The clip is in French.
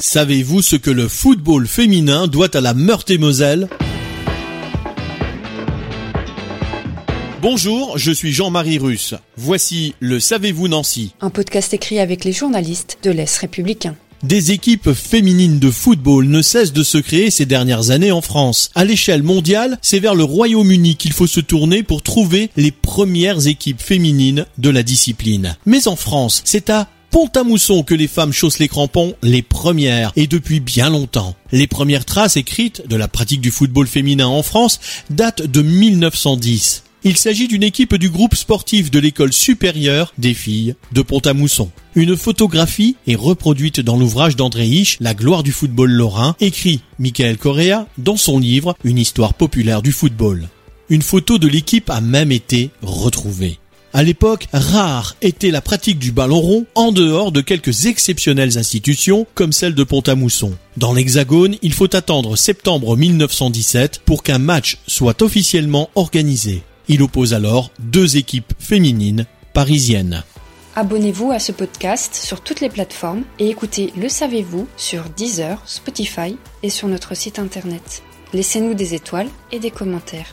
Savez-vous ce que le football féminin doit à la Meurthe-et-Moselle? Bonjour, je suis Jean-Marie Russe. Voici le Savez-vous Nancy Un podcast écrit avec les journalistes de l'Est républicain. Des équipes féminines de football ne cessent de se créer ces dernières années en France. À l'échelle mondiale, c'est vers le Royaume-Uni qu'il faut se tourner pour trouver les premières équipes féminines de la discipline. Mais en France, c'est à Pont-à-Mousson que les femmes chaussent les crampons, les premières, et depuis bien longtemps. Les premières traces écrites de la pratique du football féminin en France datent de 1910. Il s'agit d'une équipe du groupe sportif de l'école supérieure des filles de Pont-à-Mousson. Une photographie est reproduite dans l'ouvrage d'André Hiche, La gloire du football lorrain, écrit Michael Correa dans son livre Une histoire populaire du football. Une photo de l'équipe a même été retrouvée. À l'époque, rare était la pratique du ballon rond en dehors de quelques exceptionnelles institutions comme celle de Pont-à-Mousson. Dans l'Hexagone, il faut attendre septembre 1917 pour qu'un match soit officiellement organisé. Il oppose alors deux équipes féminines parisiennes. Abonnez-vous à ce podcast sur toutes les plateformes et écoutez Le Savez-vous sur Deezer, Spotify et sur notre site internet. Laissez-nous des étoiles et des commentaires.